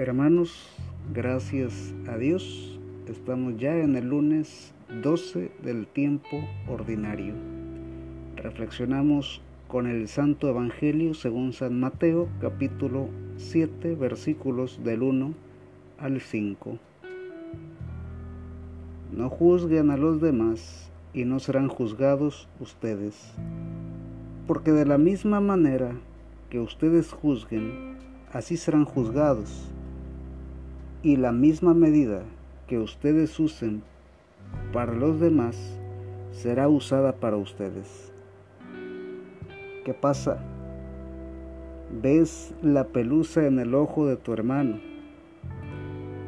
Hermanos, gracias a Dios, estamos ya en el lunes 12 del tiempo ordinario. Reflexionamos con el Santo Evangelio según San Mateo, capítulo 7, versículos del 1 al 5. No juzguen a los demás y no serán juzgados ustedes, porque de la misma manera que ustedes juzguen, así serán juzgados y la misma medida que ustedes usen para los demás será usada para ustedes. ¿Qué pasa? Ves la pelusa en el ojo de tu hermano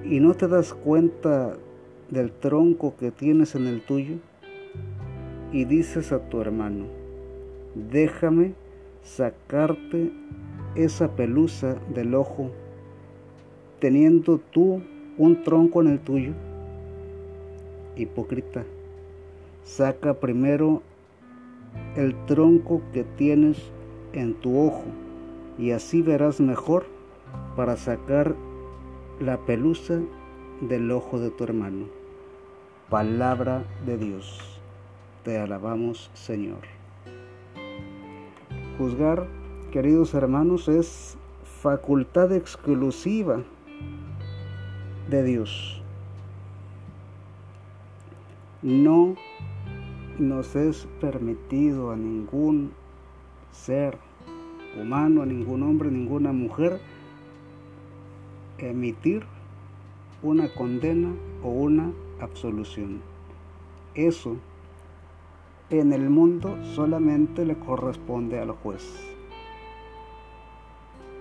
y no te das cuenta del tronco que tienes en el tuyo y dices a tu hermano, déjame sacarte esa pelusa del ojo teniendo tú un tronco en el tuyo? Hipócrita, saca primero el tronco que tienes en tu ojo y así verás mejor para sacar la pelusa del ojo de tu hermano. Palabra de Dios. Te alabamos, Señor. Juzgar, queridos hermanos, es facultad exclusiva de Dios. No nos es permitido a ningún ser humano, a ningún hombre, ninguna mujer, emitir una condena o una absolución. Eso en el mundo solamente le corresponde al juez.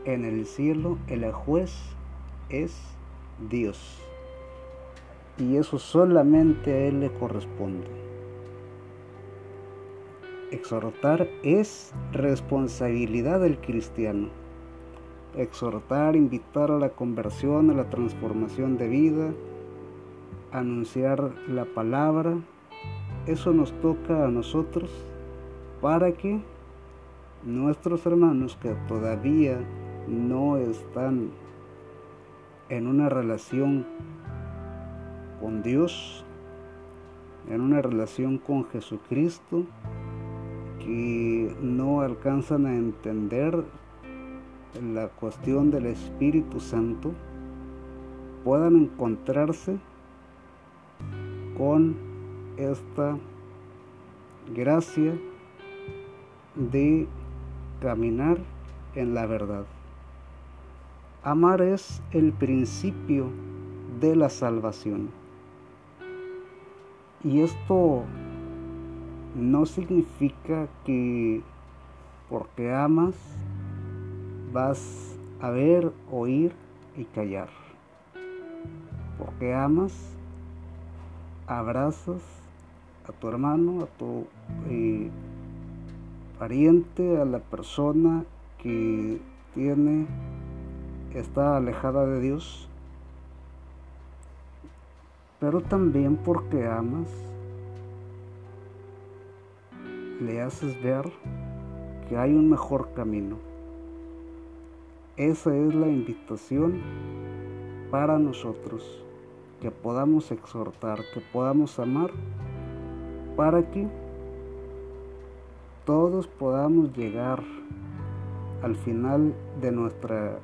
En el cielo el juez es Dios. Y eso solamente a Él le corresponde. Exhortar es responsabilidad del cristiano. Exhortar, invitar a la conversión, a la transformación de vida, anunciar la palabra, eso nos toca a nosotros para que nuestros hermanos que todavía no están en una relación con Dios, en una relación con Jesucristo, que no alcanzan a entender la cuestión del Espíritu Santo, puedan encontrarse con esta gracia de caminar en la verdad. Amar es el principio de la salvación. Y esto no significa que porque amas vas a ver, oír y callar. Porque amas, abrazas a tu hermano, a tu eh, pariente, a la persona que tiene está alejada de Dios, pero también porque amas, le haces ver que hay un mejor camino. Esa es la invitación para nosotros, que podamos exhortar, que podamos amar, para que todos podamos llegar al final de nuestra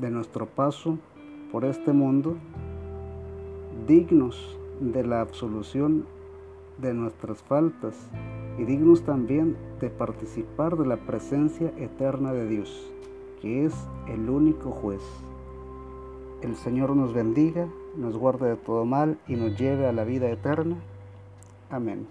de nuestro paso por este mundo, dignos de la absolución de nuestras faltas y dignos también de participar de la presencia eterna de Dios, que es el único juez. El Señor nos bendiga, nos guarde de todo mal y nos lleve a la vida eterna. Amén.